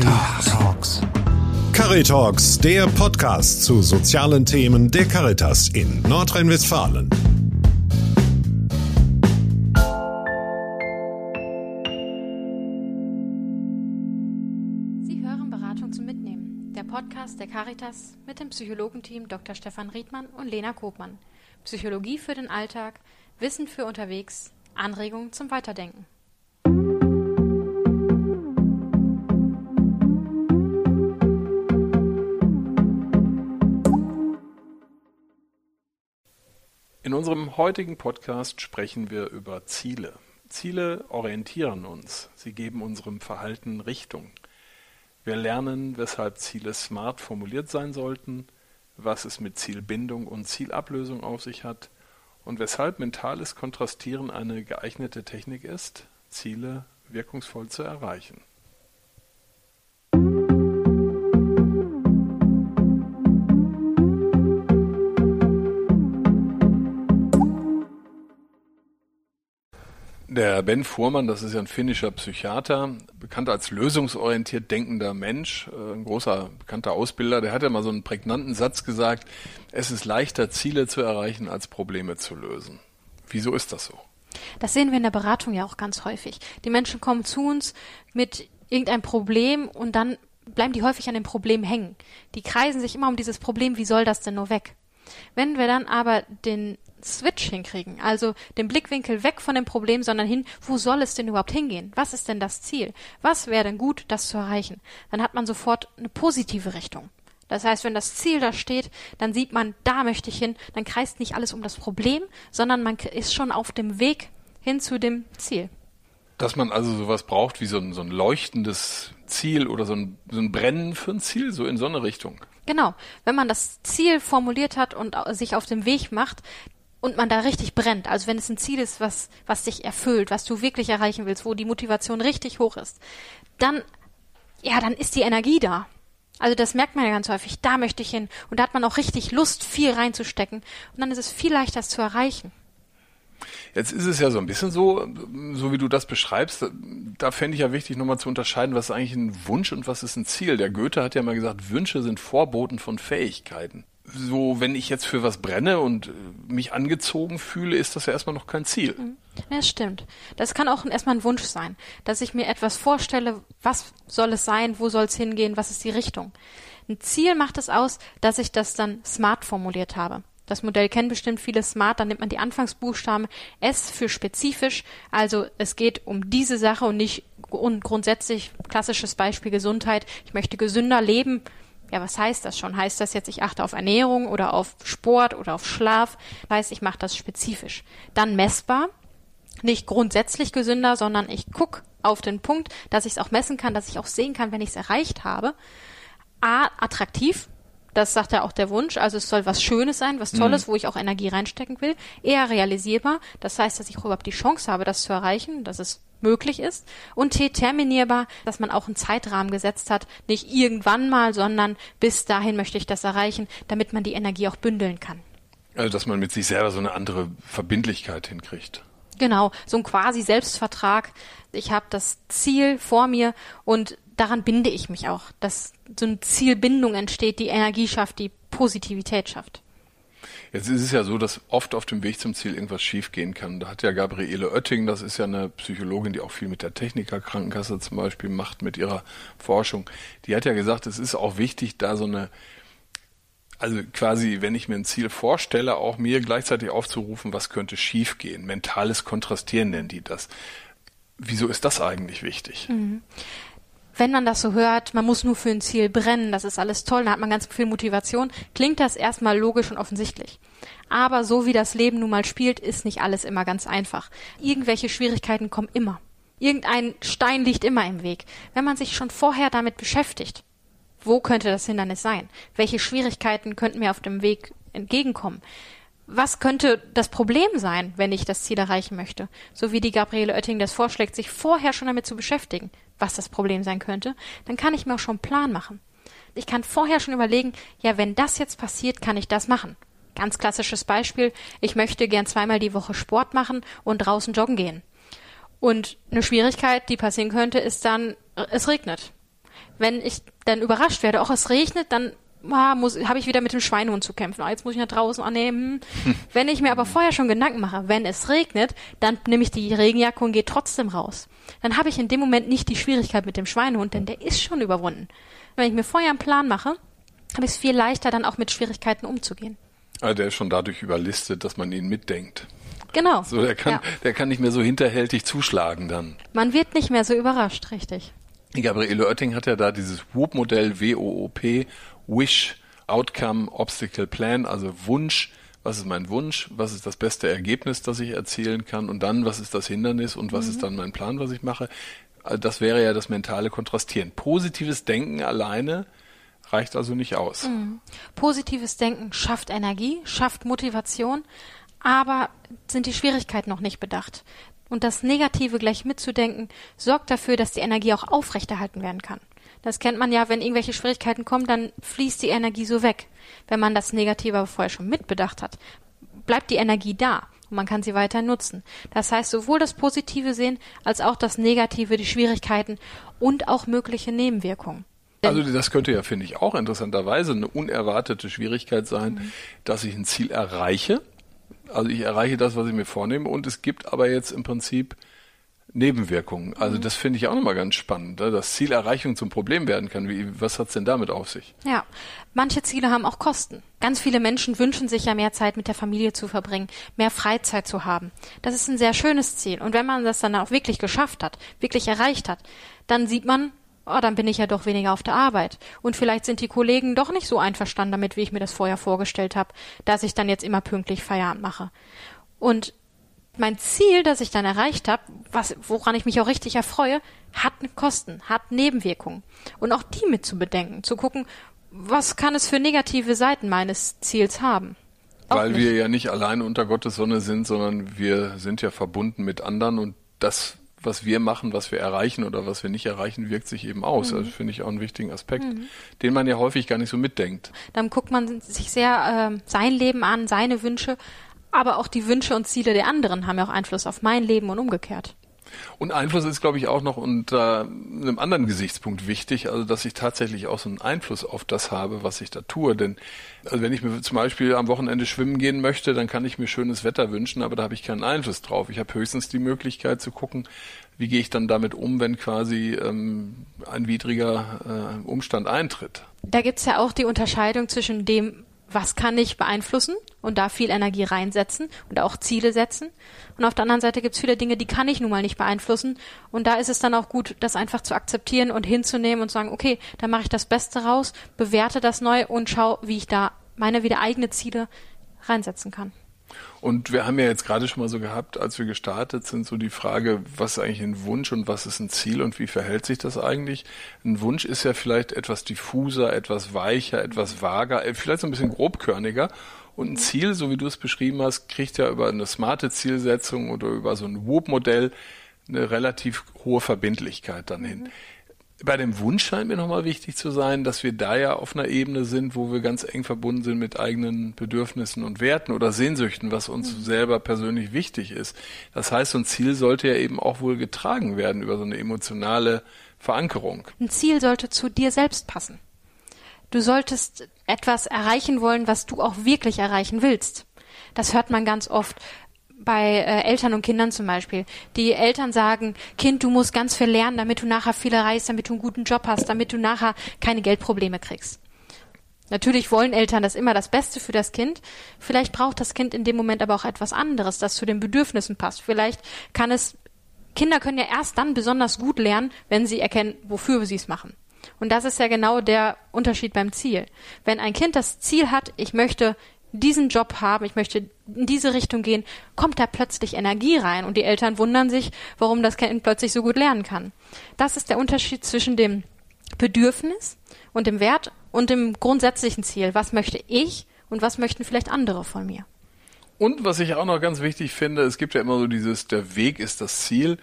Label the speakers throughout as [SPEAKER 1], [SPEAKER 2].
[SPEAKER 1] Caritalks. Caritalks, der Podcast zu sozialen Themen der Caritas in Nordrhein-Westfalen.
[SPEAKER 2] Sie hören Beratung zum Mitnehmen, der Podcast der Caritas mit dem Psychologenteam Dr. Stefan Riedmann und Lena Kopmann. Psychologie für den Alltag, Wissen für unterwegs, Anregungen zum Weiterdenken.
[SPEAKER 3] In unserem heutigen Podcast sprechen wir über Ziele. Ziele orientieren uns, sie geben unserem Verhalten Richtung. Wir lernen, weshalb Ziele smart formuliert sein sollten, was es mit Zielbindung und Zielablösung auf sich hat und weshalb mentales Kontrastieren eine geeignete Technik ist, Ziele wirkungsvoll zu erreichen. Der Ben Fuhrmann, das ist ja ein finnischer Psychiater, bekannt als lösungsorientiert denkender Mensch, äh, ein großer bekannter Ausbilder, der hat ja mal so einen prägnanten Satz gesagt, es ist leichter, Ziele zu erreichen, als Probleme zu lösen. Wieso ist das so?
[SPEAKER 2] Das sehen wir in der Beratung ja auch ganz häufig. Die Menschen kommen zu uns mit irgendeinem Problem und dann bleiben die häufig an dem Problem hängen. Die kreisen sich immer um dieses Problem, wie soll das denn nur weg? Wenn wir dann aber den Switch hinkriegen, also den Blickwinkel weg von dem Problem, sondern hin, wo soll es denn überhaupt hingehen? Was ist denn das Ziel? Was wäre denn gut, das zu erreichen? Dann hat man sofort eine positive Richtung. Das heißt, wenn das Ziel da steht, dann sieht man, da möchte ich hin, dann kreist nicht alles um das Problem, sondern man ist schon auf dem Weg hin zu dem Ziel.
[SPEAKER 3] Dass man also sowas braucht wie so ein, so ein leuchtendes Ziel oder so ein, so ein Brennen für ein Ziel, so in so eine Richtung.
[SPEAKER 2] Genau. Wenn man das Ziel formuliert hat und sich auf dem Weg macht, und man da richtig brennt, also wenn es ein Ziel ist, was, was dich erfüllt, was du wirklich erreichen willst, wo die Motivation richtig hoch ist, dann, ja, dann ist die Energie da. Also das merkt man ja ganz häufig, da möchte ich hin. Und da hat man auch richtig Lust, viel reinzustecken. Und dann ist es viel leichter, es zu erreichen.
[SPEAKER 3] Jetzt ist es ja so ein bisschen so, so wie du das beschreibst, da fände ich ja wichtig, nochmal zu unterscheiden, was ist eigentlich ein Wunsch und was ist ein Ziel. Der Goethe hat ja mal gesagt, Wünsche sind Vorboten von Fähigkeiten so, wenn ich jetzt für was brenne und äh, mich angezogen fühle, ist das ja erstmal noch kein Ziel. Mhm.
[SPEAKER 2] Ja, stimmt. Das kann auch erstmal ein Wunsch sein, dass ich mir etwas vorstelle, was soll es sein, wo soll es hingehen, was ist die Richtung. Ein Ziel macht es aus, dass ich das dann smart formuliert habe. Das Modell kennen bestimmt viele smart, dann nimmt man die Anfangsbuchstaben S für spezifisch, also es geht um diese Sache und nicht und grundsätzlich klassisches Beispiel Gesundheit. Ich möchte gesünder leben, ja, was heißt das schon? Heißt das jetzt, ich achte auf Ernährung oder auf Sport oder auf Schlaf? Das heißt, ich mache das spezifisch. Dann messbar, nicht grundsätzlich gesünder, sondern ich gucke auf den Punkt, dass ich es auch messen kann, dass ich auch sehen kann, wenn ich es erreicht habe. A, attraktiv, das sagt ja auch der Wunsch. Also es soll was Schönes sein, was Tolles, mhm. wo ich auch Energie reinstecken will. Eher realisierbar. Das heißt, dass ich überhaupt die Chance habe, das zu erreichen, dass es möglich ist. Und T terminierbar, dass man auch einen Zeitrahmen gesetzt hat. Nicht irgendwann mal, sondern bis dahin möchte ich das erreichen, damit man die Energie auch bündeln kann.
[SPEAKER 3] Also dass man mit sich selber so eine andere Verbindlichkeit hinkriegt.
[SPEAKER 2] Genau, so ein quasi Selbstvertrag. Ich habe das Ziel vor mir und daran binde ich mich auch, dass so eine Zielbindung entsteht, die Energie schafft, die Positivität schafft.
[SPEAKER 3] Jetzt ist es ja so, dass oft auf dem Weg zum Ziel irgendwas schiefgehen kann. Da hat ja Gabriele Oetting, das ist ja eine Psychologin, die auch viel mit der Technikerkrankenkasse zum Beispiel macht, mit ihrer Forschung. Die hat ja gesagt, es ist auch wichtig, da so eine, also quasi, wenn ich mir ein Ziel vorstelle, auch mir gleichzeitig aufzurufen, was könnte schiefgehen. Mentales Kontrastieren nennen die das. Wieso ist das eigentlich wichtig? Mhm
[SPEAKER 2] wenn man das so hört, man muss nur für ein Ziel brennen, das ist alles toll, da hat man ganz viel Motivation, klingt das erstmal logisch und offensichtlich. Aber so wie das Leben nun mal spielt, ist nicht alles immer ganz einfach. Irgendwelche Schwierigkeiten kommen immer. Irgendein Stein liegt immer im Weg. Wenn man sich schon vorher damit beschäftigt, wo könnte das Hindernis sein? Welche Schwierigkeiten könnten mir auf dem Weg entgegenkommen? was könnte das Problem sein, wenn ich das Ziel erreichen möchte? So wie die Gabriele Oetting das vorschlägt, sich vorher schon damit zu beschäftigen, was das Problem sein könnte, dann kann ich mir auch schon einen Plan machen. Ich kann vorher schon überlegen, ja, wenn das jetzt passiert, kann ich das machen. Ganz klassisches Beispiel, ich möchte gern zweimal die Woche Sport machen und draußen joggen gehen. Und eine Schwierigkeit, die passieren könnte, ist dann, es regnet. Wenn ich dann überrascht werde, auch es regnet, dann ah, habe ich wieder mit dem Schweinehund zu kämpfen. Ah, jetzt muss ich nach draußen annehmen. wenn ich mir aber vorher schon Gedanken mache, wenn es regnet, dann nehme ich die Regenjacke und gehe trotzdem raus. Dann habe ich in dem Moment nicht die Schwierigkeit mit dem Schweinehund, denn der ist schon überwunden. Wenn ich mir vorher einen Plan mache, habe ich es viel leichter, dann auch mit Schwierigkeiten umzugehen.
[SPEAKER 3] Also der ist schon dadurch überlistet, dass man ihn mitdenkt.
[SPEAKER 2] Genau.
[SPEAKER 3] So, der kann, ja. der kann nicht mehr so hinterhältig zuschlagen dann.
[SPEAKER 2] Man wird nicht mehr so überrascht, richtig.
[SPEAKER 3] Gabriele Oetting hat ja da dieses WOOP-Modell, W-O-O-P, Wish, Outcome, Obstacle Plan, also Wunsch, was ist mein Wunsch, was ist das beste Ergebnis, das ich erzielen kann und dann, was ist das Hindernis und was mhm. ist dann mein Plan, was ich mache. Also das wäre ja das mentale Kontrastieren. Positives Denken alleine reicht also nicht aus. Mhm.
[SPEAKER 2] Positives Denken schafft Energie, schafft Motivation, aber sind die Schwierigkeiten noch nicht bedacht. Und das Negative gleich mitzudenken, sorgt dafür, dass die Energie auch aufrechterhalten werden kann. Das kennt man ja, wenn irgendwelche Schwierigkeiten kommen, dann fließt die Energie so weg. Wenn man das Negative aber vorher schon mitbedacht hat, bleibt die Energie da und man kann sie weiter nutzen. Das heißt, sowohl das Positive sehen als auch das Negative, die Schwierigkeiten und auch mögliche Nebenwirkungen.
[SPEAKER 3] Also das könnte ja, finde ich, auch interessanterweise eine unerwartete Schwierigkeit sein, mhm. dass ich ein Ziel erreiche. Also ich erreiche das, was ich mir vornehme und es gibt aber jetzt im Prinzip Nebenwirkungen. Also mhm. das finde ich auch nochmal ganz spannend, ne? dass Zielerreichung zum Problem werden kann. Wie, was hat's denn damit auf sich?
[SPEAKER 2] Ja, manche Ziele haben auch Kosten. Ganz viele Menschen wünschen sich ja mehr Zeit mit der Familie zu verbringen, mehr Freizeit zu haben. Das ist ein sehr schönes Ziel. Und wenn man das dann auch wirklich geschafft hat, wirklich erreicht hat, dann sieht man, oh, dann bin ich ja doch weniger auf der Arbeit. Und vielleicht sind die Kollegen doch nicht so einverstanden damit, wie ich mir das vorher vorgestellt habe, dass ich dann jetzt immer pünktlich Feierabend mache. Und mein Ziel, das ich dann erreicht habe, was, woran ich mich auch richtig erfreue, hat Kosten, hat Nebenwirkungen. Und auch die mit zu bedenken, zu gucken, was kann es für negative Seiten meines Ziels haben.
[SPEAKER 3] Auch Weil nicht. wir ja nicht allein unter Gottes Sonne sind, sondern wir sind ja verbunden mit anderen und das, was wir machen, was wir erreichen oder was wir nicht erreichen, wirkt sich eben aus. Mhm. Das finde ich auch einen wichtigen Aspekt, mhm. den man ja häufig gar nicht so mitdenkt.
[SPEAKER 2] Dann guckt man sich sehr äh, sein Leben an, seine Wünsche, aber auch die Wünsche und Ziele der anderen haben ja auch Einfluss auf mein Leben und umgekehrt.
[SPEAKER 3] Und Einfluss ist, glaube ich, auch noch unter einem anderen Gesichtspunkt wichtig, also dass ich tatsächlich auch so einen Einfluss auf das habe, was ich da tue. Denn also wenn ich mir zum Beispiel am Wochenende schwimmen gehen möchte, dann kann ich mir schönes Wetter wünschen, aber da habe ich keinen Einfluss drauf. Ich habe höchstens die Möglichkeit zu gucken, wie gehe ich dann damit um, wenn quasi ähm, ein widriger äh, Umstand eintritt.
[SPEAKER 2] Da gibt's ja auch die Unterscheidung zwischen dem, was kann ich beeinflussen und da viel Energie reinsetzen und auch Ziele setzen. Und auf der anderen Seite gibt es viele Dinge, die kann ich nun mal nicht beeinflussen. Und da ist es dann auch gut, das einfach zu akzeptieren und hinzunehmen und sagen, okay, dann mache ich das Beste raus, bewerte das neu und schau, wie ich da meine wieder eigene Ziele reinsetzen kann.
[SPEAKER 3] Und wir haben ja jetzt gerade schon mal so gehabt, als wir gestartet sind, so die Frage, was ist eigentlich ein Wunsch und was ist ein Ziel und wie verhält sich das eigentlich? Ein Wunsch ist ja vielleicht etwas diffuser, etwas weicher, etwas vager, äh, vielleicht so ein bisschen grobkörniger. Und ein Ziel, so wie du es beschrieben hast, kriegt ja über eine smarte Zielsetzung oder über so ein WOOP-Modell eine relativ hohe Verbindlichkeit dann hin. Mhm bei dem Wunsch scheint mir nochmal wichtig zu sein, dass wir da ja auf einer Ebene sind, wo wir ganz eng verbunden sind mit eigenen Bedürfnissen und Werten oder Sehnsüchten, was uns mhm. selber persönlich wichtig ist. Das heißt, so ein Ziel sollte ja eben auch wohl getragen werden über so eine emotionale Verankerung.
[SPEAKER 2] Ein Ziel sollte zu dir selbst passen. Du solltest etwas erreichen wollen, was du auch wirklich erreichen willst. Das hört man ganz oft bei äh, Eltern und Kindern zum Beispiel. Die Eltern sagen, Kind, du musst ganz viel lernen, damit du nachher viel erreichst, damit du einen guten Job hast, damit du nachher keine Geldprobleme kriegst. Natürlich wollen Eltern das immer das Beste für das Kind. Vielleicht braucht das Kind in dem Moment aber auch etwas anderes, das zu den Bedürfnissen passt. Vielleicht kann es, Kinder können ja erst dann besonders gut lernen, wenn sie erkennen, wofür sie es machen. Und das ist ja genau der Unterschied beim Ziel. Wenn ein Kind das Ziel hat, ich möchte diesen Job haben, ich möchte in diese Richtung gehen, kommt da plötzlich Energie rein und die Eltern wundern sich, warum das Kind plötzlich so gut lernen kann. Das ist der Unterschied zwischen dem Bedürfnis und dem Wert und dem grundsätzlichen Ziel. Was möchte ich und was möchten vielleicht andere von mir?
[SPEAKER 3] Und was ich auch noch ganz wichtig finde, es gibt ja immer so dieses, der Weg ist das Ziel.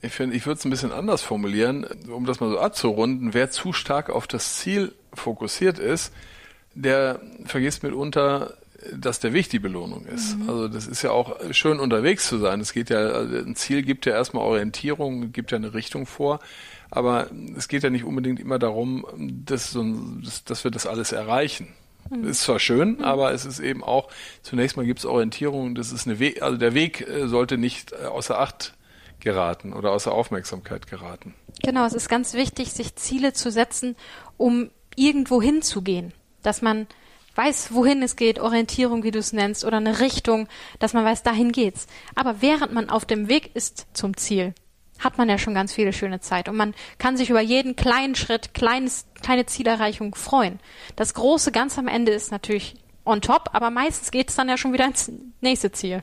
[SPEAKER 3] Ich finde, ich würde es ein bisschen anders formulieren, um das mal so abzurunden. Wer zu stark auf das Ziel fokussiert ist, der vergisst mitunter dass der Weg die Belohnung ist. Mhm. Also das ist ja auch schön unterwegs zu sein. Es geht ja, also ein Ziel gibt ja erstmal Orientierung, gibt ja eine Richtung vor. Aber es geht ja nicht unbedingt immer darum, dass, dass wir das alles erreichen. Mhm. Ist zwar schön, mhm. aber es ist eben auch, zunächst mal gibt es Orientierung, das ist eine Weg, also der Weg äh, sollte nicht äh, außer Acht geraten oder außer Aufmerksamkeit geraten.
[SPEAKER 2] Genau, es ist ganz wichtig, sich Ziele zu setzen, um irgendwo hinzugehen. Dass man weiß, wohin es geht, Orientierung, wie du es nennst, oder eine Richtung, dass man weiß, dahin geht's. Aber während man auf dem Weg ist zum Ziel, hat man ja schon ganz viele schöne Zeit. Und man kann sich über jeden kleinen Schritt, kleines, kleine Zielerreichung freuen. Das große Ganz am Ende ist natürlich on top, aber meistens geht es dann ja schon wieder ins nächste Ziel.